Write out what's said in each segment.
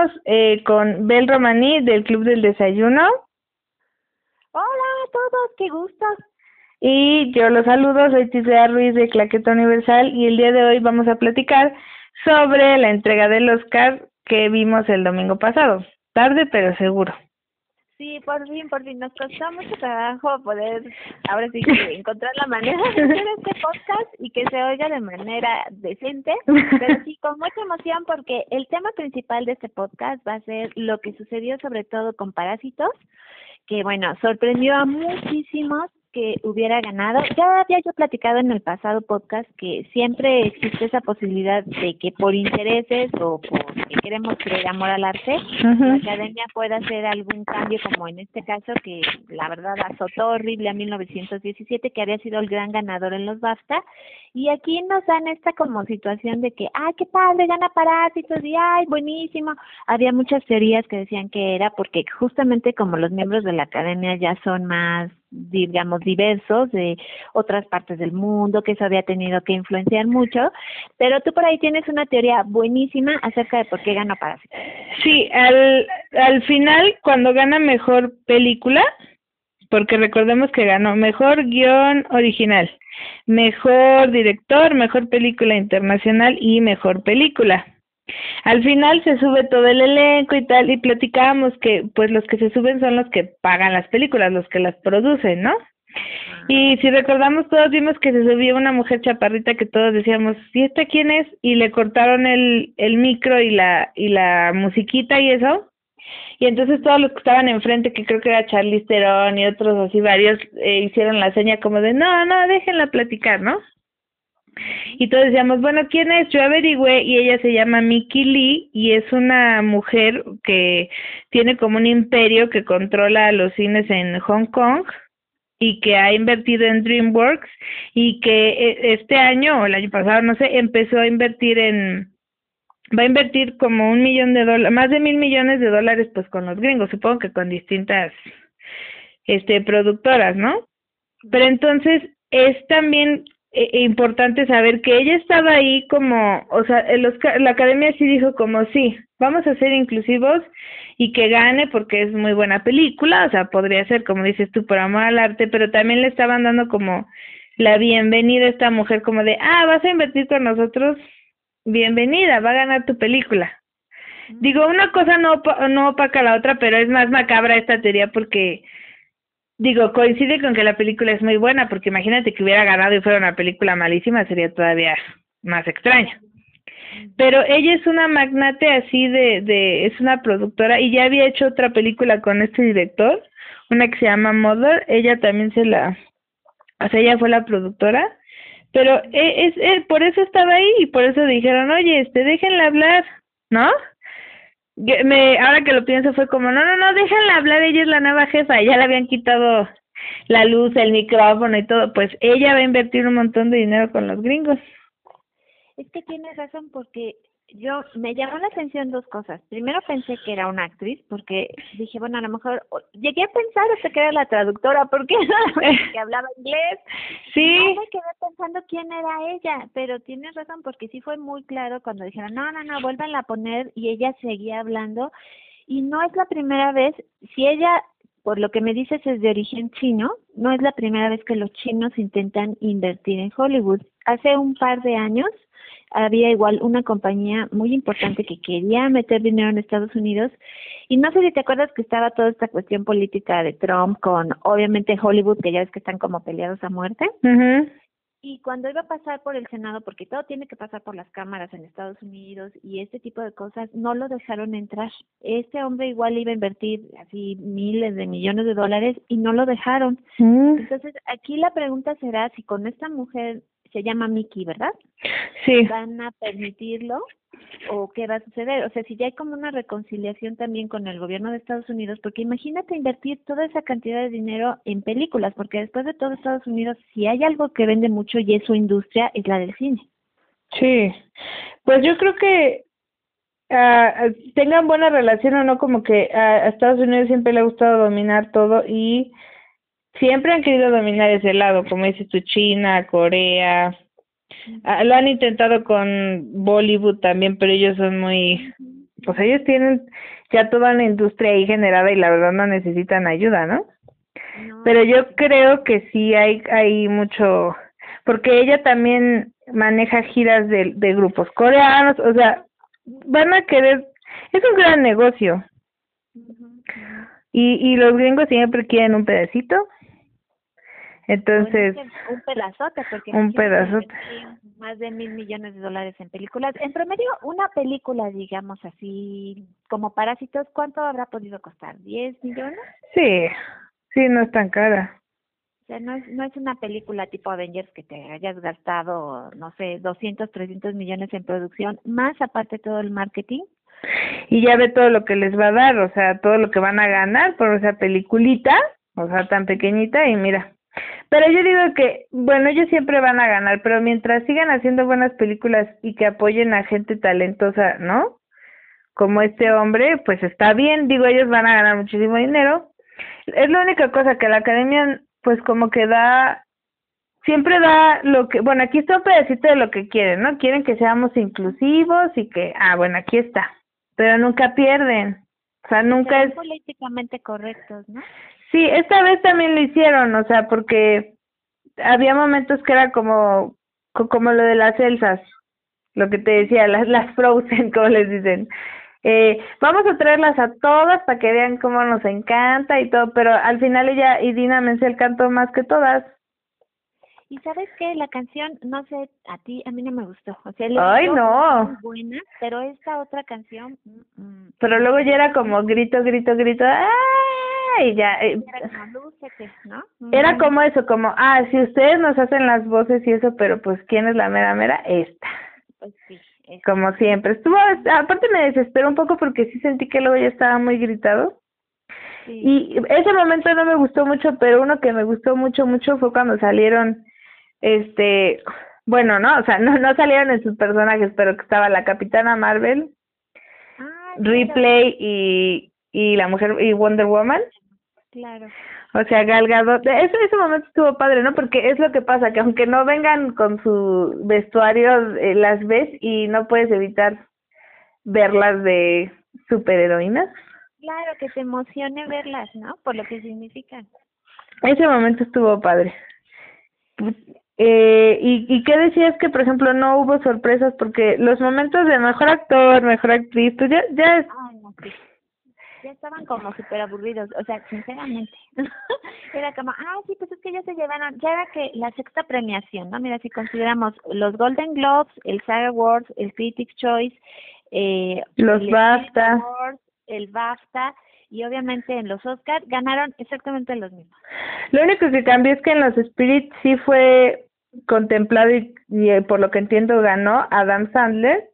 estamos eh, con Bel Romaní del Club del Desayuno. Hola a todos, qué gusto. Y yo los saludo, soy Tisea Ruiz de Claqueta Universal y el día de hoy vamos a platicar sobre la entrega del Oscar que vimos el domingo pasado. Tarde pero seguro. Sí, por fin, por fin. Nos costó mucho trabajo poder, ahora sí, encontrar la manera de hacer este podcast y que se oiga de manera decente, pero sí, con mucha emoción porque el tema principal de este podcast va a ser lo que sucedió sobre todo con Parásitos, que bueno, sorprendió a muchísimos que hubiera ganado. Ya había yo platicado en el pasado podcast que siempre existe esa posibilidad de que por intereses o porque queremos creer amor al arte, la academia pueda hacer algún cambio, como en este caso que la verdad azotó horrible a 1917, que había sido el gran ganador en los BAFTA. Y aquí nos dan esta como situación de que, ay, qué padre, gana Parásitos y ay, buenísimo. Había muchas teorías que decían que era porque justamente como los miembros de la academia ya son más digamos, diversos de otras partes del mundo, que eso había tenido que influenciar mucho, pero tú por ahí tienes una teoría buenísima acerca de por qué gana Parásitos. Sí, al, al final, cuando gana mejor película, porque recordemos que ganó mejor guion original, mejor director, mejor película internacional y mejor película. Al final se sube todo el elenco y tal, y platicábamos que pues los que se suben son los que pagan las películas, los que las producen, ¿no? Y si recordamos todos vimos que se subió una mujer chaparrita que todos decíamos, ¿y esta quién es? Y le cortaron el, el micro y la, y la musiquita y eso. Y entonces todos los que estaban enfrente, que creo que era Charlize Theron y otros así varios, eh, hicieron la seña como de, no, no, déjenla platicar, ¿no? Y todos decíamos, bueno, ¿quién es? Yo averigüé y ella se llama Mickey Lee y es una mujer que tiene como un imperio que controla los cines en Hong Kong y que ha invertido en DreamWorks y que e, este año o el año pasado, no sé, empezó a invertir en, va a invertir como un millón de dólares, más de mil millones de dólares pues con los gringos, supongo que con distintas este productoras, ¿no? Pero entonces es también e, e importante saber que ella estaba ahí como, o sea, la academia sí dijo como sí, vamos a ser inclusivos y que gane porque es muy buena película, o sea, podría ser como dices tú por amor al arte, pero también le estaban dando como la bienvenida a esta mujer como de, ah, vas a invertir con nosotros, bienvenida, va a ganar tu película. Digo, una cosa no, no opaca la otra, pero es más macabra esta teoría porque Digo, coincide con que la película es muy buena, porque imagínate que hubiera ganado y fuera una película malísima, sería todavía más extraña. Pero ella es una magnate así de, de, es una productora y ya había hecho otra película con este director, una que se llama Mother, ella también se la, o sea, ella fue la productora, pero e, es, es, por eso estaba ahí y por eso dijeron, oye, este, déjenla hablar, ¿no? Me, ahora que lo pienso fue como, no, no, no, déjenla hablar, ella es la nueva jefa, ya le habían quitado la luz, el micrófono y todo, pues ella va a invertir un montón de dinero con los gringos. Es que tienes razón porque yo me llamó la atención dos cosas. Primero pensé que era una actriz porque dije, bueno, a lo mejor llegué a pensar hasta que era la traductora porque que hablaba inglés. Sí. me quedé pensando quién era ella, pero tienes razón porque sí fue muy claro cuando dijeron, no, no, no, vuelvan a poner y ella seguía hablando y no es la primera vez, si ella por lo que me dices es de origen chino, no es la primera vez que los chinos intentan invertir en Hollywood. Hace un par de años había igual una compañía muy importante que quería meter dinero en Estados Unidos. Y no sé si te acuerdas que estaba toda esta cuestión política de Trump con obviamente Hollywood que ya ves que están como peleados a muerte. Y cuando iba a pasar por el Senado porque todo tiene que pasar por las cámaras en Estados Unidos y este tipo de cosas no lo dejaron entrar. Este hombre igual iba a invertir así miles de millones de dólares y no lo dejaron. Entonces aquí la pregunta será si con esta mujer se llama Mickey, ¿verdad? Sí. ¿Van a permitirlo o qué va a suceder? O sea, si ya hay como una reconciliación también con el gobierno de Estados Unidos, porque imagínate invertir toda esa cantidad de dinero en películas, porque después de todo Estados Unidos, si hay algo que vende mucho y es su industria, es la del cine. Sí, pues yo creo que uh, tengan buena relación o no, como que a Estados Unidos siempre le ha gustado dominar todo y siempre han querido dominar ese lado, como dices tú, China, Corea. Ah, lo han intentado con Bollywood también, pero ellos son muy O sea, ellos tienen ya toda la industria ahí generada y la verdad no necesitan ayuda, ¿no? Pero yo creo que sí hay, hay mucho, porque ella también maneja giras de, de grupos coreanos, o sea, van a querer, es un gran negocio. Y, y los gringos siempre quieren un pedacito. Entonces, un pedazote, porque un pedazote. Más de mil millones de dólares en películas. En promedio, una película, digamos así, como Parásitos, ¿cuánto habrá podido costar? ¿10 millones? Sí, sí, no es tan cara. O sea, no es, no es una película tipo Avengers que te hayas gastado, no sé, 200, 300 millones en producción, más aparte todo el marketing y ya ve todo lo que les va a dar, o sea, todo lo que van a ganar por esa peliculita, o sea, tan pequeñita y mira. Pero yo digo que, bueno, ellos siempre van a ganar, pero mientras sigan haciendo buenas películas y que apoyen a gente talentosa, ¿no? Como este hombre, pues está bien, digo, ellos van a ganar muchísimo dinero. Es la única cosa que la academia, pues como que da, siempre da lo que, bueno, aquí está un pedacito de lo que quieren, ¿no? Quieren que seamos inclusivos y que, ah, bueno, aquí está pero nunca pierden. O sea, nunca es políticamente correctos, ¿no? Sí, esta vez también lo hicieron, o sea, porque había momentos que era como como lo de las Elsas, lo que te decía, las las Frozen, como les dicen. Eh, vamos a traerlas a todas para que vean cómo nos encanta y todo, pero al final ella y Dina Menzel cantó más que todas. Y sabes qué, la canción, no sé, a ti, a mí no me gustó. O sea, Ay, no. buena, pero esta otra canción. Mm, mm, pero luego ya era como grito, grito, grito. ¡Ay! Ya. Eh, era como ¿no? Era como eso, como, ah, si ustedes nos hacen las voces y eso, pero pues, ¿quién es la mera mera? Esta. Pues sí. Como siempre. Estuvo, aparte me desesperó un poco porque sí sentí que luego ya estaba muy gritado. Sí. Y ese momento no me gustó mucho, pero uno que me gustó mucho, mucho fue cuando salieron este, bueno, no, o sea, no, no salieron en sus personajes, pero que estaba la Capitana Marvel, ah, Ripley y, y la mujer y Wonder Woman. Claro. O sea, Gal Gadot, ese, ese momento estuvo padre, ¿no? Porque es lo que pasa, que aunque no vengan con su vestuario, eh, las ves y no puedes evitar verlas de superheroínas. Claro, que te emocione verlas, ¿no? Por lo que significan. Ese momento estuvo padre. Eh, y, ¿Y qué decías que, por ejemplo, no hubo sorpresas? Porque los momentos de mejor actor, mejor actriz, pues ya, ya es... Ya estaban como súper aburridos, o sea, sinceramente. era como, ah, sí, pues es que ya se llevaron, ya era que la sexta premiación, ¿no? Mira, si consideramos los Golden Globes, el SAG Awards, el Critics' Choice, eh, los BAFTA. el BAFTA, y obviamente en los Oscars ganaron exactamente los mismos. Lo único que cambió es que en los Spirit sí fue contemplado y, eh, por lo que entiendo ganó Adam Sandler,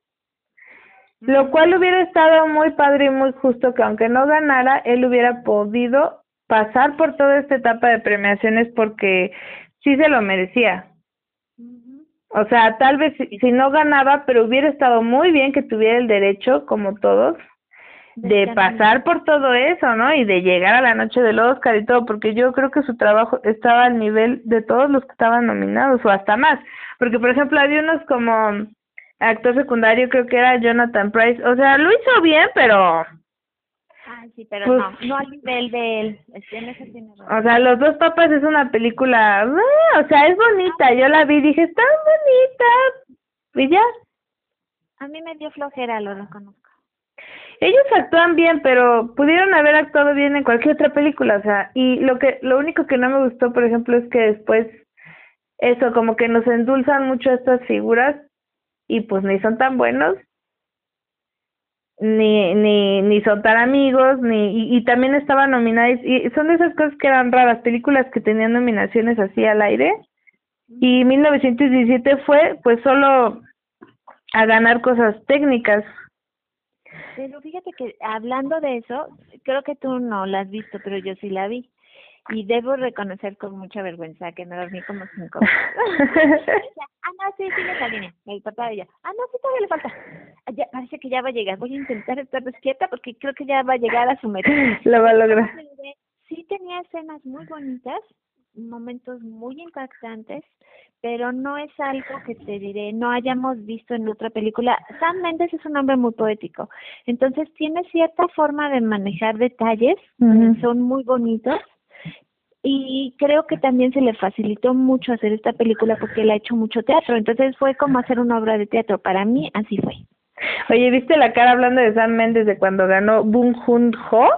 lo cual hubiera estado muy padre y muy justo que aunque no ganara, él hubiera podido pasar por toda esta etapa de premiaciones porque sí se lo merecía. O sea, tal vez si no ganaba, pero hubiera estado muy bien que tuviera el derecho, como todos, de pasar por todo eso, ¿no? Y de llegar a la noche del Oscar y todo, porque yo creo que su trabajo estaba al nivel de todos los que estaban nominados o hasta más, porque por ejemplo había unos como actor secundario, creo que era Jonathan Price, o sea, lo hizo bien, pero Ah, sí, pero pues no, no al nivel de él. o sea, Los Dos Papas es una película, ah, o sea, es bonita. Yo la vi y dije, está bonita. Y ya. A mí me dio flojera, lo reconozco ellos actúan bien, pero pudieron haber actuado bien en cualquier otra película, o sea, y lo que lo único que no me gustó, por ejemplo, es que después eso como que nos endulzan mucho estas figuras y pues ni son tan buenos ni ni ni son tan amigos ni y, y también estaban nominados y son de esas cosas que eran raras películas que tenían nominaciones así al aire y 1917 fue pues solo a ganar cosas técnicas pero fíjate que hablando de eso, creo que tú no la has visto, pero yo sí la vi. Y debo reconocer con mucha vergüenza que me dormí como cinco ah, no, sí, sigue esa línea. El papá de ella. Ah, no, sí, todavía le falta. Ah, ya, parece que ya va a llegar. Voy a intentar estar despierta porque creo que ya va a llegar a su meta. Lo va a lograr. Sí tenía escenas muy bonitas, momentos muy impactantes, pero no es algo que te diré, no hayamos visto en otra película. Sam Mendes es un hombre muy poético, entonces tiene cierta forma de manejar detalles, son muy bonitos y creo que también se le facilitó mucho hacer esta película porque él ha hecho mucho teatro, entonces fue como hacer una obra de teatro, para mí así fue. Oye, ¿viste la cara hablando de Sam Mendes de cuando ganó Boom Hun Ho?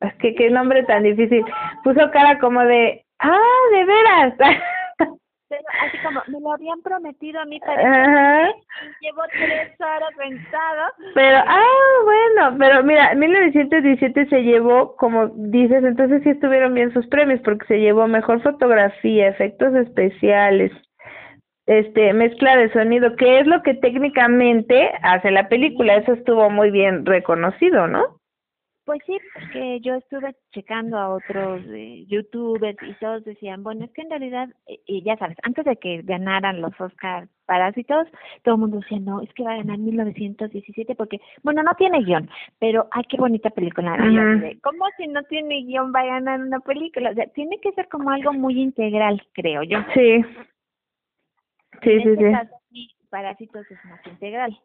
Es que qué nombre tan difícil. Puso cara como de, ah, de veras. así como me lo habían prometido a mí para llevo tres horas pensado pero ah bueno pero mira 1917 se llevó como dices entonces sí estuvieron bien sus premios porque se llevó mejor fotografía efectos especiales este mezcla de sonido que es lo que técnicamente hace la película. Eso estuvo muy bien reconocido no pues sí, porque yo estuve checando a otros eh, youtubers y todos decían, bueno, es que en realidad, eh, y ya sabes, antes de que ganaran los Oscar Parásitos, todo el mundo decía, no, es que va a ganar 1917 porque, bueno, no tiene guion, pero ay, qué bonita película. ¿Cómo si no tiene guion va a ganar una película? O sea, tiene que ser como algo muy integral, creo yo. Sí. Sí, sí, este sí. Parásitos es más integral.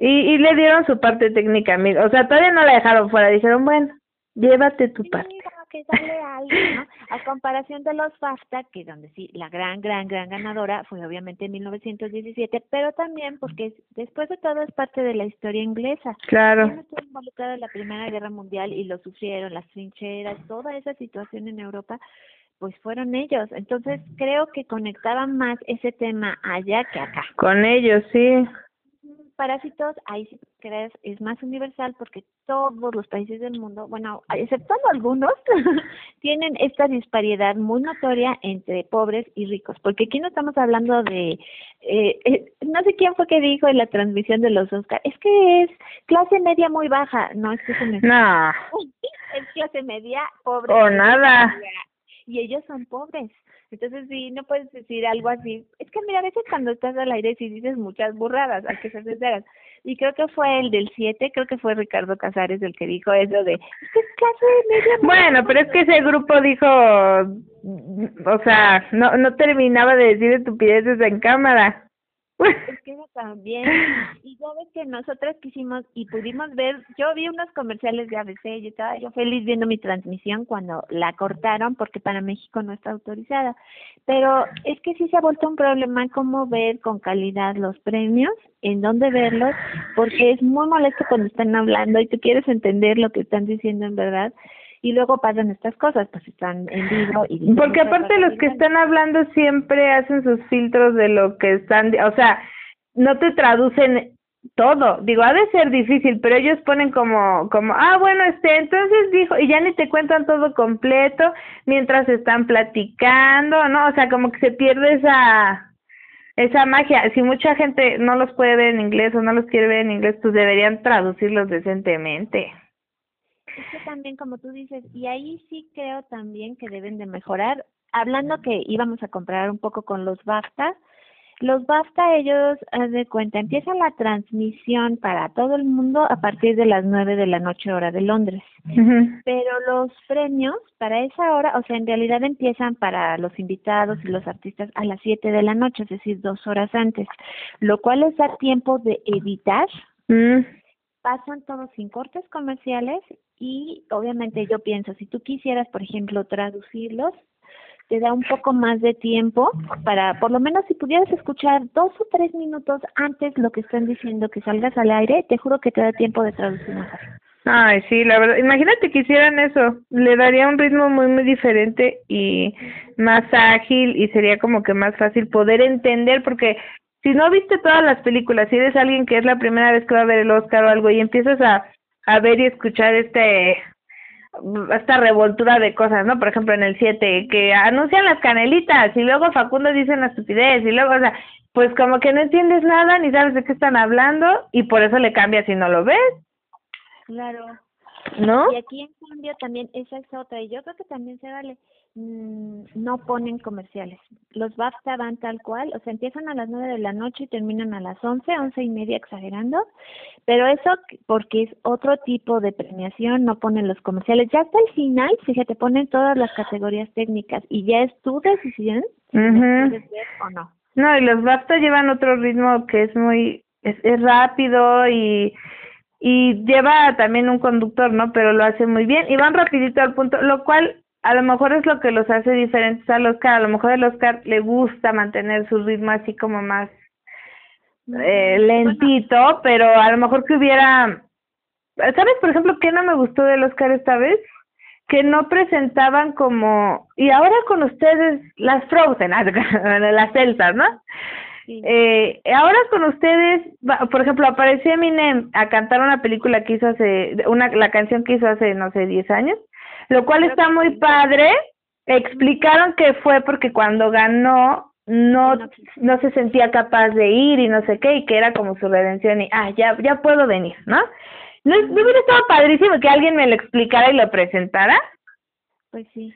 Y, y le dieron su parte técnica, o sea, todavía no la dejaron fuera, dijeron, bueno, llévate tu parte. que sale algo, ¿no? A comparación de los FAFTA, que donde sí, la gran, gran, gran ganadora fue obviamente en 1917, pero también porque después de todo es parte de la historia inglesa. Claro. estuvo involucrada en la Primera Guerra Mundial y lo sufrieron, las trincheras, toda esa situación en Europa, pues fueron ellos. Entonces creo que conectaban más ese tema allá que acá. Con ellos, sí parásitos, ahí sí crees, es más universal porque todos los países del mundo, bueno, excepto algunos, tienen esta disparidad muy notoria entre pobres y ricos, porque aquí no estamos hablando de, eh, eh, no sé quién fue que dijo en la transmisión de los Oscar, es que es clase media muy baja, no, es que es No. es clase media pobre. O nada. Y ellos son pobres. Entonces, sí, no puedes decir algo así. Es que, mira, a veces cuando estás al aire sí dices muchas burradas, hay que ser sinceras. Y creo que fue el del 7, creo que fue Ricardo Casares el que dijo eso de, ¿qué clase de media Bueno, pero es que ese grupo dijo, o sea, no, no terminaba de decir estupideces en cámara. Es que también. Y ya ves que nosotras quisimos y pudimos ver, yo vi unos comerciales de ABC y estaba yo feliz viendo mi transmisión cuando la cortaron porque para México no está autorizada. Pero es que sí se ha vuelto un problema cómo ver con calidad los premios, en dónde verlos, porque es muy molesto cuando están hablando y tú quieres entender lo que están diciendo en verdad y luego pasan estas cosas, pues están en vivo y... Porque aparte los que están hablando siempre hacen sus filtros de lo que están, o sea, no te traducen todo, digo, ha de ser difícil, pero ellos ponen como, como, ah, bueno, este, entonces dijo, y ya ni te cuentan todo completo mientras están platicando, ¿no? O sea, como que se pierde esa, esa magia. Si mucha gente no los puede ver en inglés o no los quiere ver en inglés, pues deberían traducirlos decentemente. Es que también, como tú dices, y ahí sí creo también que deben de mejorar. Hablando que íbamos a comprar un poco con los BAFTA, los BAFTA ellos, haz de cuenta, empiezan la transmisión para todo el mundo a partir de las nueve de la noche hora de Londres. Pero los premios para esa hora, o sea, en realidad empiezan para los invitados y los artistas a las siete de la noche, es decir, dos horas antes, lo cual les da tiempo de editar. Pasan todos sin cortes comerciales y obviamente yo pienso, si tú quisieras, por ejemplo, traducirlos, te da un poco más de tiempo para, por lo menos si pudieras escuchar dos o tres minutos antes lo que están diciendo que salgas al aire, te juro que te da tiempo de traducir mejor. Ay, sí, la verdad, imagínate que hicieran eso, le daría un ritmo muy, muy diferente y más ágil y sería como que más fácil poder entender porque si no viste todas las películas, si eres alguien que es la primera vez que va a ver el Oscar o algo y empiezas a a ver y escuchar este esta revoltura de cosas, ¿no? Por ejemplo, en el 7, que anuncian las canelitas y luego Facundo dice una estupidez y luego, o sea, pues como que no entiendes nada ni sabes de qué están hablando y por eso le cambia si no lo ves. Claro. ¿No? Y aquí en cambio también esa es otra y yo creo que también se vale. Mm, no ponen comerciales. Los BAFTA van tal cual, o sea, empiezan a las nueve de la noche y terminan a las once, once y media exagerando, pero eso porque es otro tipo de premiación, no ponen los comerciales. Ya hasta el final, fíjate, ponen todas las categorías técnicas y ya es tu decisión si quieres ver o no. No, y los BAFTA llevan otro ritmo que es muy, es, es rápido y y lleva también un conductor, ¿no? Pero lo hace muy bien y van rapidito al punto, lo cual a lo mejor es lo que los hace diferentes al Oscar. A lo mejor el Oscar le gusta mantener su ritmo así como más eh, lentito, pero a lo mejor que hubiera, ¿sabes? Por ejemplo, ¿qué no me gustó del Oscar esta vez? Que no presentaban como, y ahora con ustedes las Frozen, las Celtas, ¿no? Eh, ahora con ustedes, por ejemplo, apareció Eminem a cantar una película que hizo hace, una, la canción que hizo hace, no sé, 10 años, lo cual está muy padre. Explicaron que fue porque cuando ganó no no se sentía capaz de ir y no sé qué y que era como su redención y ah ya ya puedo venir no no, no hubiera estado padrísimo que alguien me lo explicara y lo presentara pues sí.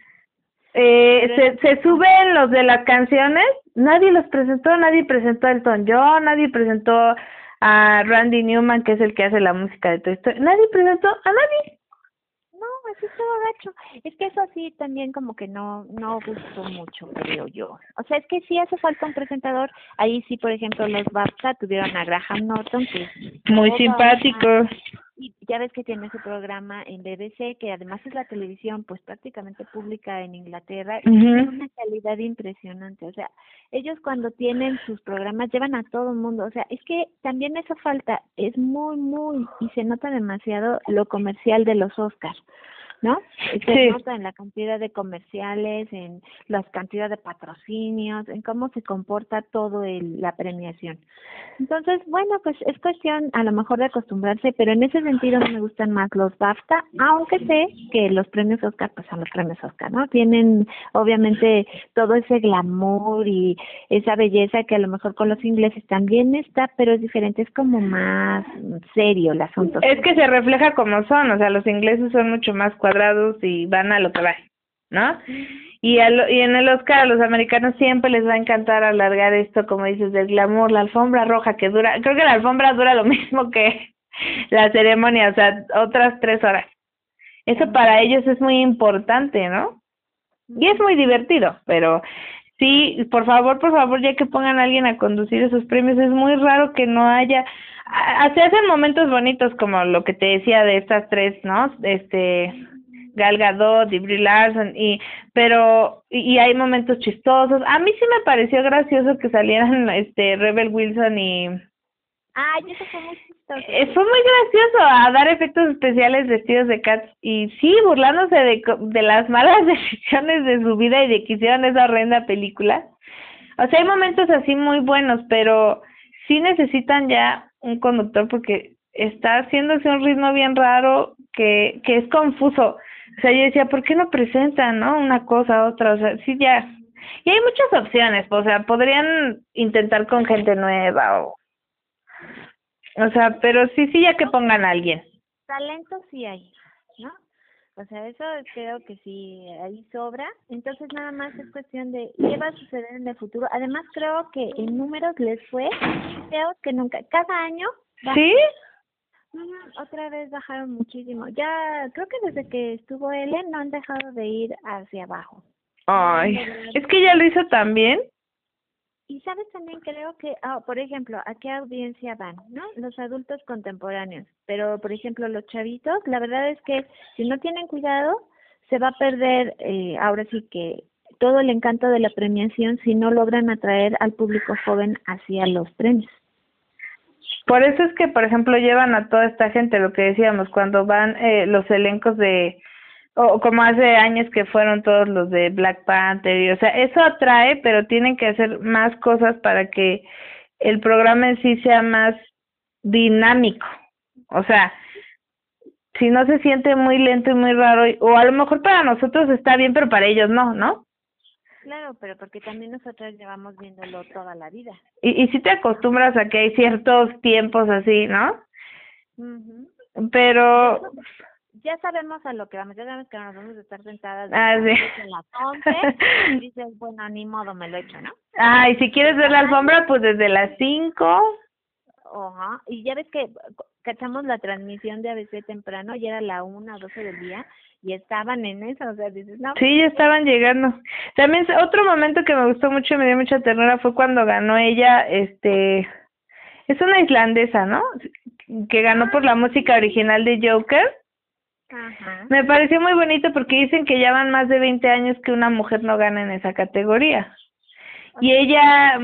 Eh, se, se suben los de las canciones, nadie los presentó, nadie presentó a Elton John, nadie presentó a Randy Newman, que es el que hace la música de Toy Story, nadie presentó a nadie. Así todo gacho. Es que eso sí también como que no no gustó mucho, creo yo. O sea, es que sí hace falta un presentador. Ahí sí, por ejemplo, los BAFTA tuvieron a Graham Norton, que es muy simpático y ya ves que tiene su programa en BBC, que además es la televisión pues prácticamente pública en Inglaterra, y tiene una calidad impresionante. O sea, ellos cuando tienen sus programas llevan a todo el mundo. O sea, es que también eso falta, es muy, muy, y se nota demasiado lo comercial de los Oscars. ¿No? Se nota en la cantidad de comerciales, en la cantidad de patrocinios, en cómo se comporta todo el, la premiación. Entonces, bueno, pues es cuestión a lo mejor de acostumbrarse, pero en ese sentido me gustan más los BAFTA, aunque sé que los premios Oscar, pues son los premios Oscar, ¿no? Tienen obviamente todo ese glamour y esa belleza que a lo mejor con los ingleses también está, pero es diferente, es como más serio el asunto. Es que se refleja como son, o sea, los ingleses son mucho más cuadrados y van a lo que va, ¿no? Y, a y en el Oscar a los americanos siempre les va a encantar alargar esto, como dices, del glamour, la alfombra roja que dura, creo que la alfombra dura lo mismo que la ceremonia, o sea, otras tres horas. Eso para ellos es muy importante, ¿no? Y es muy divertido, pero sí, por favor, por favor, ya que pongan a alguien a conducir esos premios, es muy raro que no haya se hacen momentos bonitos como lo que te decía de estas tres, ¿no? Este Gal Gadot y Brie Larson y pero y, hay momentos chistosos. A mí sí me pareció gracioso que salieran este Rebel Wilson y Ay, eso fue muy chistoso. Eh, fue muy gracioso a dar efectos especiales vestidos de cats y sí, burlándose de, de las malas decisiones de su vida y de que hicieron esa horrenda película. O sea, hay momentos así muy buenos, pero sí necesitan ya un conductor porque está haciéndose un ritmo bien raro que, que es confuso. O sea, yo decía, ¿por qué no presentan, no? Una cosa, otra, o sea, sí, ya. Y hay muchas opciones, o sea, podrían intentar con gente nueva o... O sea, pero sí, sí, ya que pongan a alguien. Talento sí hay, ¿no? O sea, eso creo que sí, ahí sobra. Entonces, nada más es cuestión de qué va a suceder en el futuro. Además, creo que en números les fue creo que nunca. Cada año. ¿Sí? Otra vez bajaron muchísimo. Ya, creo que desde que estuvo Ellen no han dejado de ir hacia abajo. Ay, es que ya lo hizo también. Y sabes también creo que, ah, por ejemplo, ¿a qué audiencia van? ¿No? Los adultos contemporáneos. Pero, por ejemplo, los chavitos, la verdad es que si no tienen cuidado, se va a perder, eh, ahora sí que todo el encanto de la premiación si no logran atraer al público joven hacia los premios. Por eso es que, por ejemplo, llevan a toda esta gente, lo que decíamos, cuando van eh, los elencos de o como hace años que fueron todos los de Black Panther, y, o sea, eso atrae, pero tienen que hacer más cosas para que el programa en sí sea más dinámico. O sea, si no se siente muy lento y muy raro, o a lo mejor para nosotros está bien, pero para ellos no, ¿no? Claro, pero porque también nosotros llevamos viéndolo toda la vida. Y, y si te acostumbras a que hay ciertos tiempos así, ¿no? Pero ya sabemos a lo que vamos, ya sabemos que nos vamos a estar sentadas Ah, sí. en las 11 y dices, bueno, ni modo, me lo echo, ¿no? Ay, si quieres ver la alfombra, pues desde las 5. Ajá, y ya ves que cachamos la transmisión de ABC temprano, y era la una o 12 del día, y estaban en eso, o sea, dices, no, Sí, ya estaban llegando. También otro momento que me gustó mucho y me dio mucha ternura fue cuando ganó ella, este, es una islandesa, ¿no? Que ganó por la música original de Joker. ajá, Me pareció muy bonito porque dicen que ya van más de 20 años que una mujer no gana en esa categoría. Y ella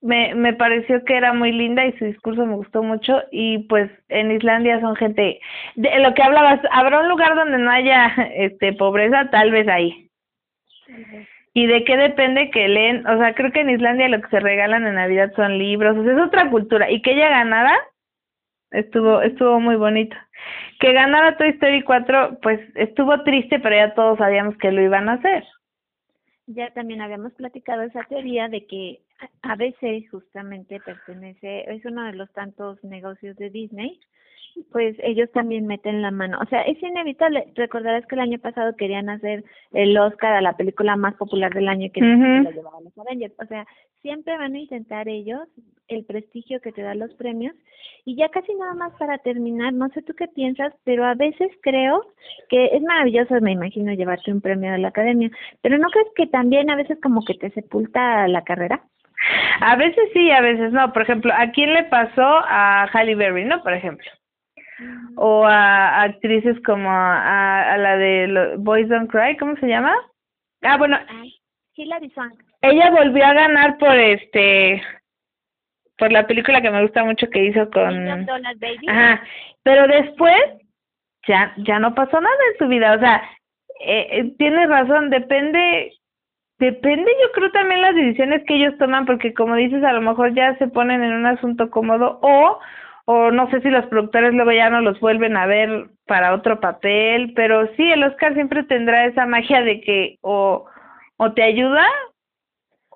me, me pareció que era muy linda y su discurso me gustó mucho y pues en Islandia son gente de lo que hablabas, habrá un lugar donde no haya este pobreza, tal vez ahí. ¿Y de qué depende que leen? O sea, creo que en Islandia lo que se regalan en Navidad son libros, es otra cultura. Y que ella ganara, estuvo estuvo muy bonito. Que ganara Toy Story 4, pues estuvo triste, pero ya todos sabíamos que lo iban a hacer. ya también habíamos platicado esa teoría de que a- ABC justamente pertenece, es uno de los tantos negocios de Disney, pues ellos también meten la mano. O sea, es inevitable. Recordarás que el año pasado querían hacer el Oscar a la película más popular del año que Ujú. se lo llevaban los Avengers. O sea, siempre van a intentar ellos el prestigio que te dan los premios. Y ya casi nada más para terminar, no sé tú qué piensas, pero a veces creo que es maravilloso, me imagino, llevarte un premio de la academia, pero ¿no crees que también a veces como que te sepulta la carrera? A veces sí, a veces no. Por ejemplo, ¿a quién le pasó a Halle Berry, no? Por ejemplo. O a actrices como a, a la de Boys Don't Cry, ¿cómo se llama? Ah, bueno, Hilary Swank. ella volvió a ganar por este por la película que me gusta mucho que hizo con Baby. ajá pero después ya ya no pasó nada en su vida o sea eh, eh, tienes razón depende depende yo creo también las decisiones que ellos toman porque como dices a lo mejor ya se ponen en un asunto cómodo o o no sé si los productores luego ya no los vuelven a ver para otro papel pero sí el Oscar siempre tendrá esa magia de que o o te ayuda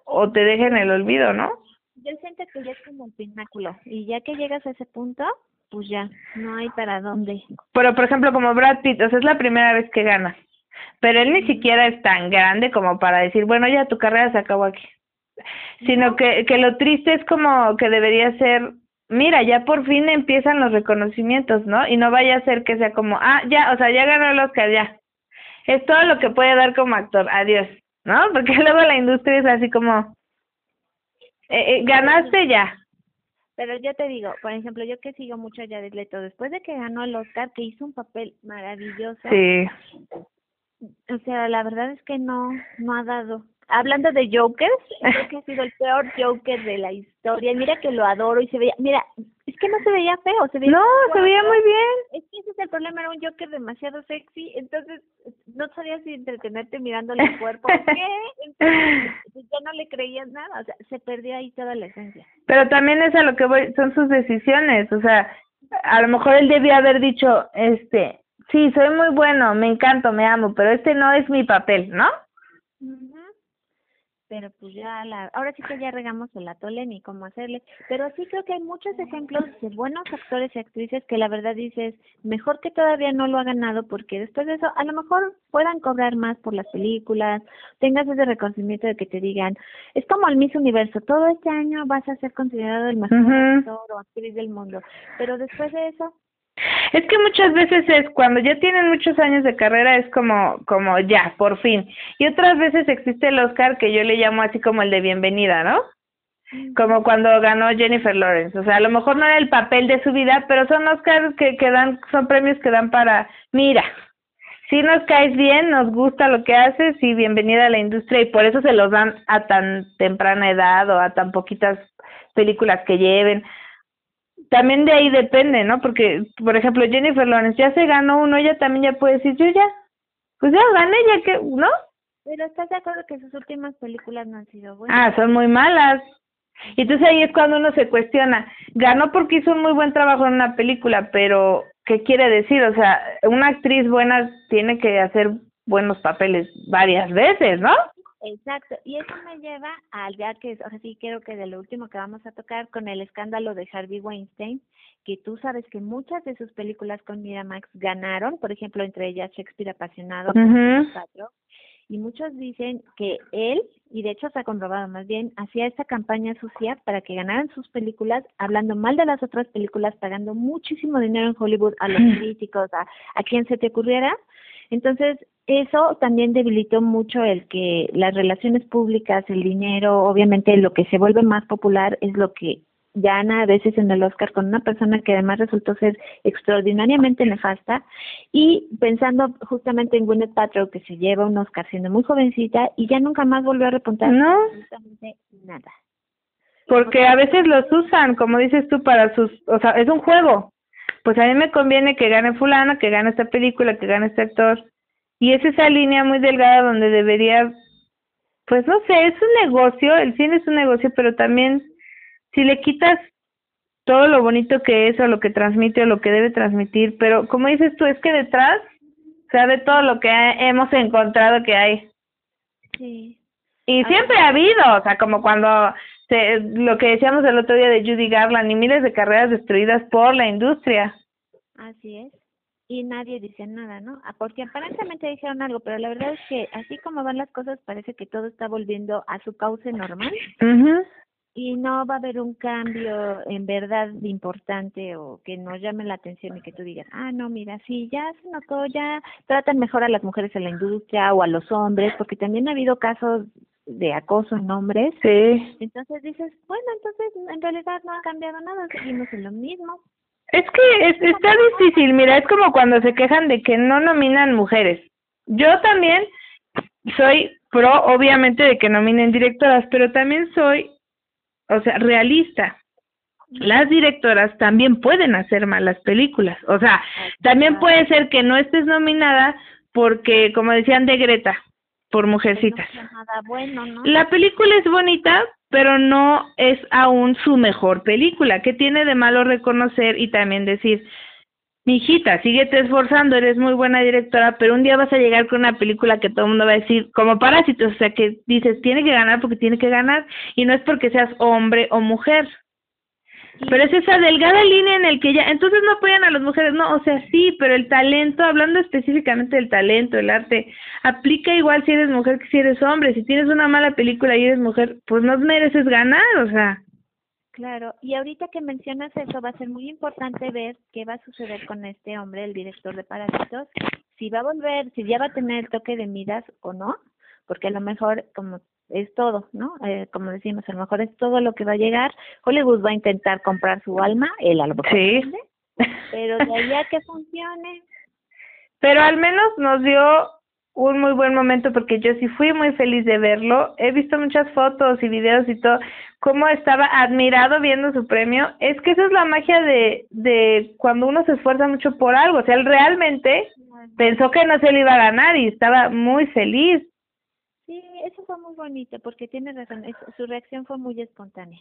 o te deja en el olvido, ¿no? Yo siento que ya es como el pináculo y ya que llegas a ese punto, pues ya, no hay para dónde. Pero, por ejemplo, como Brad Pitt, o sea, es la primera vez que gana. Pero él ni siquiera es tan grande como para decir, bueno, ya tu carrera se acabó aquí. Sino que, que lo triste es como que debería ser, mira, ya por fin empiezan los reconocimientos, ¿no? Y no vaya a ser que sea como, ah, ya, o sea, ya ganó el Oscar, ya. Es todo lo que puede dar como actor, adiós, ¿no? Porque luego la industria es así como, eh, eh, ganaste ya. Pero yo te digo, por ejemplo, yo que sigo mucho a Jared Leto, después de que ganó el Oscar, que hizo un papel maravilloso, Sí. O sea, la verdad es que no, no ha dado. Hablando de Jokers, creo que ha sido el peor Joker de la historia. Y Mira que lo adoro y se veía, mira, es que no se veía feo, se veía No, se veía muy bien. Es que ese es el problema, era un Joker demasiado sexy, entonces no sabías si entretenerte mirándole el cuerpo o qué, entonces pues, ya no le creías nada, o sea, se perdió ahí toda la esencia. Pero también es a lo que voy, son sus decisiones, o sea, a lo mejor él debió haber dicho, este, sí, soy muy bueno, me encanto, me amo, pero este no es mi papel, ¿no? Pero pues ya, la, ahora sí que ya regamos el atole ni cómo hacerle, pero sí creo que hay muchos ejemplos de buenos actores y actrices que la verdad dices, mejor que todavía no lo ha ganado porque después de eso a lo mejor puedan cobrar más por las películas, tengas ese reconocimiento de que te digan, es como el Miss Universo, todo este año vas a ser considerado el mejor Ujú. actor o actriz del mundo, pero después de eso, Es que muchas veces es cuando ya tienen muchos años de carrera es como como ya, por fin. Y otras veces existe el Oscar que yo le llamo así como el de bienvenida, ¿no? Como cuando ganó Jennifer Lawrence, o sea, a lo mejor no era el papel de su vida, pero son Oscars que, que dan, son premios que dan para, mira, si nos caes bien, nos gusta lo que haces y bienvenida a la industria y por eso se los dan a tan temprana edad o a tan poquitas películas que lleven. También de ahí depende, ¿no? Porque, por ejemplo, Jennifer Lawrence ya se ganó uno, ella también ya puede decir, yo ya, pues ya gané, ya que, ¿no? pero estás de acuerdo que sus últimas películas no han sido buenas. Ah, son muy malas. Y entonces ahí es cuando uno se cuestiona, ganó porque hizo un muy buen trabajo en una película, pero ¿qué quiere decir? O sea, una actriz buena tiene que hacer buenos papeles varias veces, ¿no? Exacto, y eso me lleva al ya que ahora sí creo que de lo último que vamos a tocar con el escándalo de Harvey Weinstein, que tú sabes que muchas de sus películas con Miramax ganaron, por ejemplo, entre ellas Shakespeare apasionado, y muchos dicen que él, y de hecho se ha comprobado más bien, hacía esta campaña sucia para que ganaran sus películas, hablando mal de las otras películas, pagando muchísimo dinero en Hollywood a los críticos, a, a quien se te ocurriera. Entonces, eso también debilitó mucho el que las relaciones públicas, el dinero, obviamente lo que se vuelve más popular es lo que gana a veces en el Oscar con una persona que además resultó ser extraordinariamente nefasta. Y pensando justamente en Gwyneth Paltrow que se lleva un Oscar siendo muy jovencita y ya nunca más volvió a repuntar no. absolutamente nada. Porque a veces los usan como dices tú para sus o sea es un juego pues a mí me conviene que gane fulano que gane esta película que gane este actor y es esa línea muy delgada donde debería, pues no sé, es un negocio, el cine es un negocio, pero también si le quitas todo lo bonito que es o lo que transmite o lo que debe transmitir, pero como dices tú, es que detrás se ve todo lo que hemos encontrado que hay. Sí. Y siempre ha habido, o sea, como cuando se, lo que decíamos el otro día de Judy Garland y miles de carreras destruidas por la industria. Así es y nadie dice nada, ¿no? Ah, porque aparentemente dijeron algo, pero la verdad es que así como van las cosas parece que todo está volviendo a su cauce normal y no va a haber un cambio en verdad importante o que nos llame la atención y que tú digas, ah, no, mira, sí, ya se notó, ya tratan mejor a las mujeres en la industria o a los hombres, porque también ha habido casos de acoso en hombres. Sí. Entonces dices, bueno, entonces en realidad no ha cambiado nada, seguimos en lo mismo. Es que es, está difícil, mira, es como cuando se quejan de que no nominan mujeres. Yo también soy pro, obviamente, de que nominen directoras, pero también soy, o sea, realista. Las directoras también pueden hacer malas películas. O sea, también puede ser que no estés nominada porque, como decían de Greta, por Mujercitas. La película es bonita, pero no es aún su mejor película. ¿Qué tiene de malo reconocer y también decir, mi hijita, síguete esforzando, eres muy buena directora, pero un día vas a llegar con una película que todo el mundo va a decir, como parásitos, o sea, que dices, tiene que ganar porque tiene que ganar, y no es porque seas hombre o mujer. Pero es esa delgada línea en el que ya, entonces no apoyan a las mujeres, no, o sea, sí, pero el talento, hablando específicamente del talento, el arte, aplica igual si eres mujer que si eres hombre, si tienes una mala película y eres mujer, pues no mereces ganar, o sea. Claro, y ahorita que mencionas eso, va a ser muy importante ver qué va a suceder con este hombre, el director de Parásitos, si va a volver, si ya va a tener el toque de miras o no, porque a lo mejor, como es todo, ¿no? Eh, como decimos, a lo mejor es todo lo que va a llegar. Hollywood va a intentar comprar su alma, el algo sí. pero de ahí a que funcione. Pero al menos nos dio un muy buen momento porque yo sí fui muy feliz de verlo. He visto muchas fotos y videos y todo, cómo estaba admirado viendo su premio. Es que esa es la magia de, de cuando uno se esfuerza mucho por algo. O sea, él realmente pensó que no se le iba a ganar y estaba muy feliz. Sí, eso fue muy bonito porque tiene razón, su reacción fue muy espontánea.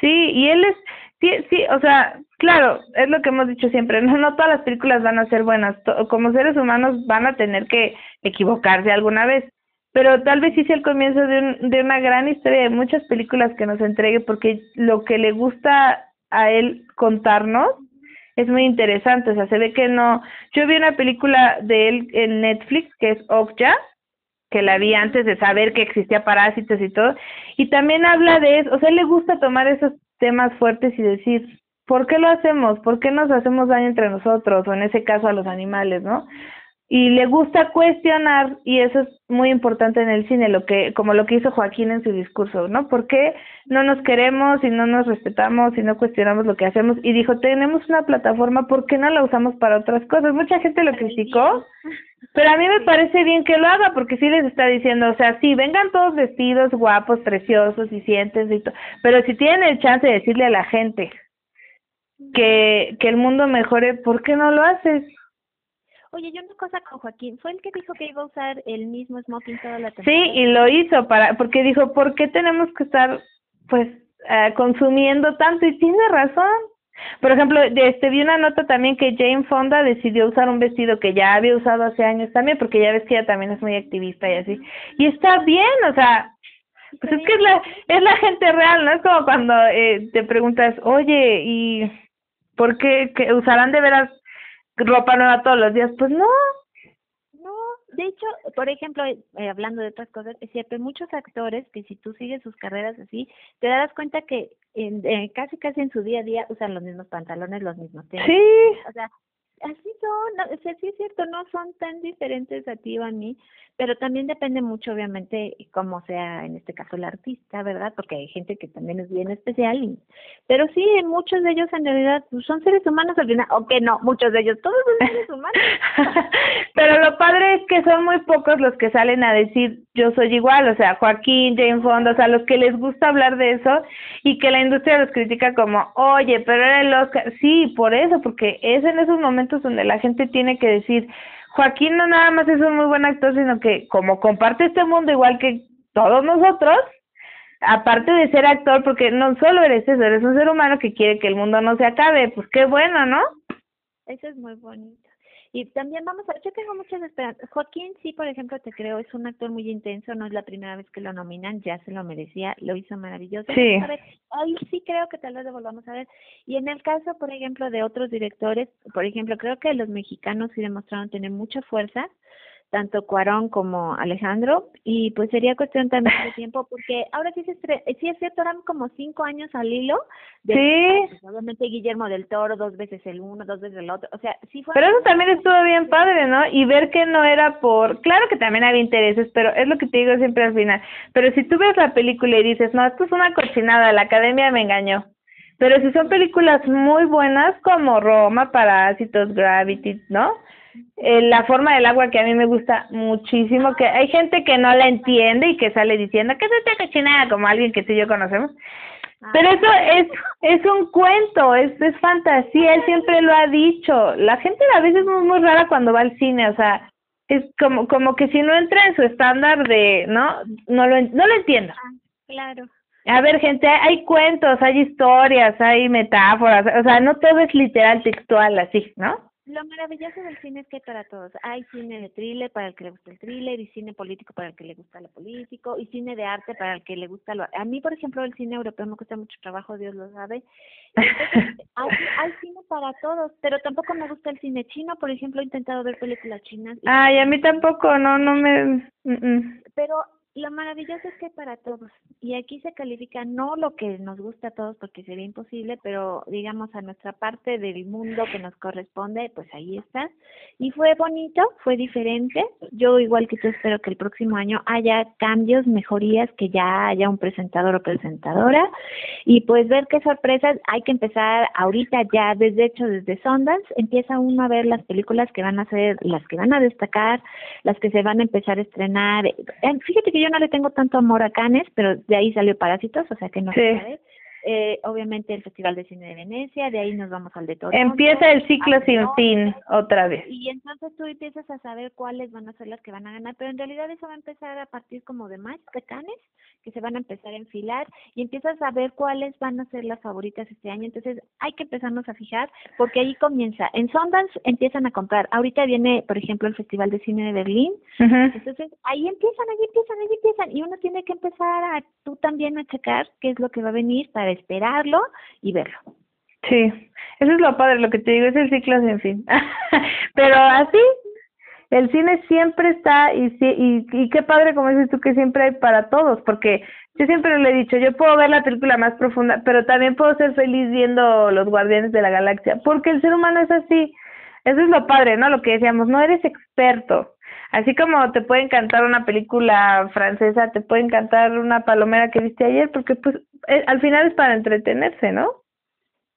Sí, y él es, sí, sí, o sea, claro, es lo que hemos dicho siempre, no, no todas las películas van a ser buenas, como seres humanos van a tener que equivocarse alguna vez, pero tal vez sí sea el comienzo de, un, de una gran historia de muchas películas que nos entregue porque lo que le gusta a él contarnos es muy interesante, o sea, se ve que no, yo vi una película de él en Netflix que es Okja, que la vi antes de saber que existía parásitos y todo, y también habla de eso, o sea, le gusta tomar esos temas fuertes y decir, ¿por qué lo hacemos? ¿Por qué nos hacemos daño entre nosotros? O en ese caso a los animales, ¿no? Y le gusta cuestionar y eso es muy importante en el cine lo que como lo que hizo Joaquín en su discurso no por qué no nos queremos y no nos respetamos y no cuestionamos lo que hacemos y dijo tenemos una plataforma por qué no la usamos para otras cosas mucha gente lo criticó pero a mí me parece bien que lo haga porque sí les está diciendo o sea sí vengan todos vestidos guapos preciosos y siéntense y todo pero si tienen el chance de decirle a la gente que que el mundo mejore por qué no lo haces Oye, yo una cosa con Joaquín, fue el que dijo que iba a usar el mismo smoking toda la temporada. Sí, y lo hizo para porque dijo, ¿por qué tenemos que estar pues eh, consumiendo tanto? Y tiene razón. Por ejemplo, este, vi una nota también que Jane Fonda decidió usar un vestido que ya había usado hace años también, porque ya ves que ella también es muy activista y así. Y está bien, o sea, pues es que es la, es la gente real, ¿no? Es como cuando eh, te preguntas, oye, ¿y por qué que usarán de veras ropa nueva todos los días? Pues no, de hecho, por ejemplo, eh, hablando de otras cosas, es cierto, hay muchos actores que si tú sigues sus carreras así, te darás cuenta que en, eh, casi casi en su día a día usan los mismos pantalones, los mismos tenis. Sí. O sea, así son, o sea, sí es cierto, no son tan diferentes a ti o a mí, pero también depende mucho, obviamente, cómo sea en este caso el artista, ¿verdad? Porque hay gente que también es bien especial, y, pero sí, muchos de ellos en realidad pues, son seres humanos al final, o que no, muchos de ellos, todos son seres humanos. pero lo padre es que son muy pocos los que salen a decir yo soy igual, o sea, Joaquín, Jane Fonda, o sea, los que les gusta hablar de eso y que la industria los critica como, oye, pero era el Oscar, sí, por eso, porque es en esos momentos donde la gente tiene que decir, Joaquín no nada más es un muy buen actor, sino que como comparte este mundo igual que todos nosotros, aparte de ser actor, porque no solo eres eso, eres un ser humano que quiere que el mundo no se acabe, pues qué bueno, ¿no? Eso es muy bonito. Y también vamos a, yo tengo muchas esperanzas. Joaquín, sí, por ejemplo, te creo, es un actor muy intenso, no es la primera vez que lo nominan, ya se lo merecía, lo hizo maravilloso. Sí. A ver, ahí sí creo que tal vez lo volvamos a ver. Y en el caso, por ejemplo, de otros directores, por ejemplo, creo que los mexicanos sí demostraron tener mucha fuerza tanto Cuarón como Alejandro. Y pues sería cuestión también de tiempo porque ahora sí se sí es cierto eran como cinco años al hilo de sí. Pues, obviamente Guillermo del Toro dos veces el uno dos veces el otro o sea sí fue pero eso también estuvo bien padre no y ver que no era por claro que también había intereses pero es lo que te digo siempre al final pero si tú ves la película y dices no esto es una cochinada la academia me engañó pero si son películas muy buenas como Roma Parásitos Gravity no eh, la forma del agua que a mí me gusta muchísimo, que hay gente que no la entiende y que sale diciendo que es esta cochinada como alguien que tú y yo conocemos. Ah. Pero eso es es un cuento, es, es fantasía, él siempre lo ha dicho. La gente a veces es muy, muy rara cuando va al cine, o sea, es como como que si no entra en su estándar de, ¿no? No lo no lo entiendo. Ah, claro. A ver, gente, hay cuentos, hay historias, hay metáforas, o sea, no todo es literal textual así, ¿no? Lo maravilloso del cine es que para todos. Hay cine de thriller para el que le gusta el thriller, y cine político para el que le gusta lo político, y cine de arte para el que le gusta lo... A mí, por ejemplo, el cine europeo me cuesta mucho trabajo, Dios lo sabe. hay, hay cine para todos, pero tampoco me gusta el cine chino. Por ejemplo, he intentado ver películas chinas. Ay, a mí tampoco, no, no me... Pero lo maravilloso es que para todos. Y aquí se califica no lo que nos gusta a todos porque sería imposible, pero digamos a nuestra parte del mundo que nos corresponde, pues ahí está. Y fue bonito, fue diferente. Yo igual que tú espero que el próximo año haya cambios, mejorías, que ya haya un presentador o presentadora. Y pues ver qué sorpresas hay que empezar ahorita ya, desde hecho desde Sundance, empieza uno a ver las películas que van a ser, las que van a destacar, las que se van a empezar a estrenar. Fíjate que yo no le tengo tanto amor a Canes, pero de ahí salió Parásitos, o sea que no sé. Eh, obviamente el Festival de Cine de Venecia, de ahí nos vamos al de Toronto. Empieza el ciclo sin fin otra vez. Y entonces tú empiezas a saber cuáles van a ser las que van a ganar, pero en realidad eso va a empezar a partir como de más de Canes, que se van a empezar a enfilar y empiezas a ver cuáles van a ser las favoritas este año. Entonces hay que empezarnos a fijar porque ahí comienza. En Sundance empiezan a comprar. Ahorita viene, por ejemplo, el Festival de Cine de Berlín. Entonces ahí empiezan, ahí empiezan, ahí empiezan. Y uno tiene que empezar a tú también a checar qué es lo que va a venir para esperarlo y verlo. Sí, eso es lo padre, lo que te digo es el ciclo sin fin. Pero así, el cine siempre está y, y, y qué padre como dices tú que siempre hay para todos, porque yo siempre le he dicho, yo puedo ver la película más profunda, pero también puedo ser feliz viendo Los Guardianes de la Galaxia, porque el ser humano es así. Eso es lo padre, ¿no? Lo que decíamos, no eres experto. Así como te puede encantar una película francesa, te puede encantar una palomera que viste ayer, porque pues eh, al final es para entretenerse, ¿no?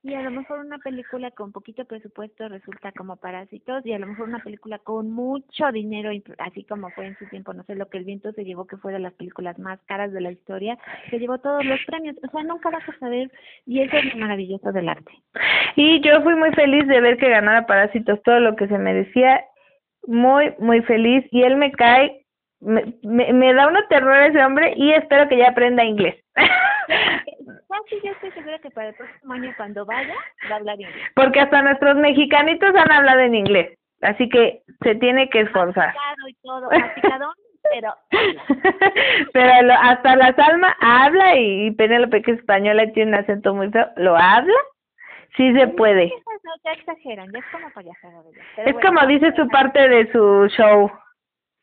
Y a lo mejor una película con poquito presupuesto resulta como Parásitos y a lo mejor una película con mucho dinero, así como fue en su tiempo, no sé, lo que el viento se llevó, que fue de las películas más caras de la historia, se llevó todos los premios. O sea, nunca vas a saber y eso es lo maravilloso del arte. Y yo fui muy feliz de ver que ganara Parásitos todo lo que se merecía, muy, muy feliz y él me cae me, me, da una terror ese hombre y espero que ya aprenda inglés. sí, yo estoy segura que para el próximo año cuando vaya va a hablar inglés. Porque hasta nuestros mexicanitos han hablado en inglés, así que se tiene que esforzar. Masticado y todo, masticadón, pero Pero lo- hasta la Salma habla y, y Penélope que es española y tiene un acento muy feo, ¿lo habla? Sí se puede. Esas no, ya exageran, ya es como payasada de ellas. Pero Es bueno, como dice su parte de su show.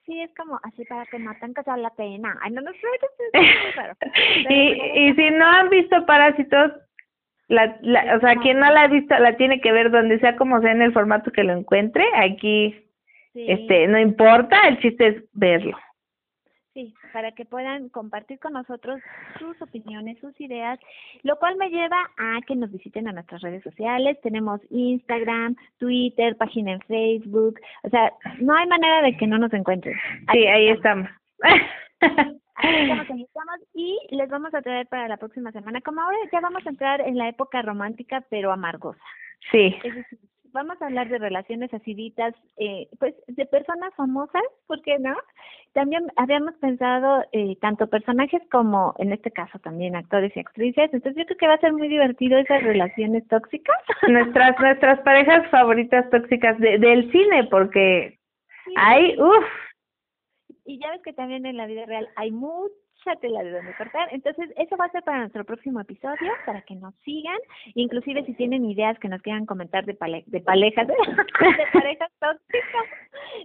Sí, es como así para que no tengan que la pena. Ay, no, no sé, y, y si no han visto Parásitos, la, la, o sea, quien no la ha visto la tiene que ver donde sea como sea en el formato que lo encuentre. Aquí, sí, este, no importa, el chiste es verlo. Para que puedan compartir con nosotros sus opiniones, sus ideas, lo cual me lleva a que nos visiten a nuestras redes sociales. Tenemos Instagram, Twitter, página en Facebook. O sea, no hay manera de que no nos encuentren. Sí, ahí estamos. Ahí estamos, ahí estamos. Y les vamos a traer para la próxima semana. Como ahora ya vamos a entrar en la época romántica, pero amargosa. sí. Es decir, vamos a hablar de relaciones aciditas, eh, pues de personas famosas, ¿por qué no? También habíamos pensado eh, tanto personajes como, en este caso también actores y actrices, entonces yo creo que va a ser muy divertido esas relaciones tóxicas. Nuestras nuestras parejas favoritas tóxicas de, del cine, porque Sí, hay, uff, Y ya ves que también en la vida real hay mucha tela de donde cortar, entonces eso va a ser para nuestro próximo episodio, para que nos sigan, inclusive si tienen ideas que nos quieran comentar de, pale de parejas, de parejas tóxicas,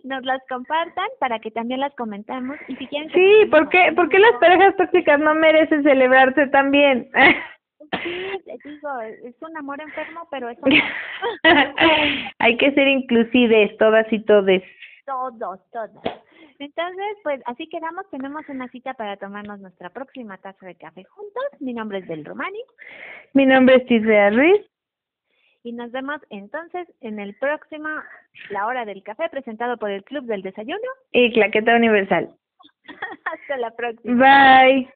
nos las compartan para que también las comentamos y si quieren... sí, ¿por qué, ¿por qué las parejas tóxicas no merecen celebrarse también? Sí, digo, es un amor enfermo, pero es Hay que ser inclusives, todas y todes. todos, todos. Entonces, pues así quedamos, tenemos una cita para tomarnos nuestra próxima taza de café juntos. Mi nombre es Del Romani Mi nombre es Tisbea Ruiz. y nos vemos entonces en el próximo La Hora del Café presentado por el Club del Desayuno. y Claqueta Universal. Hasta la próxima. Bye.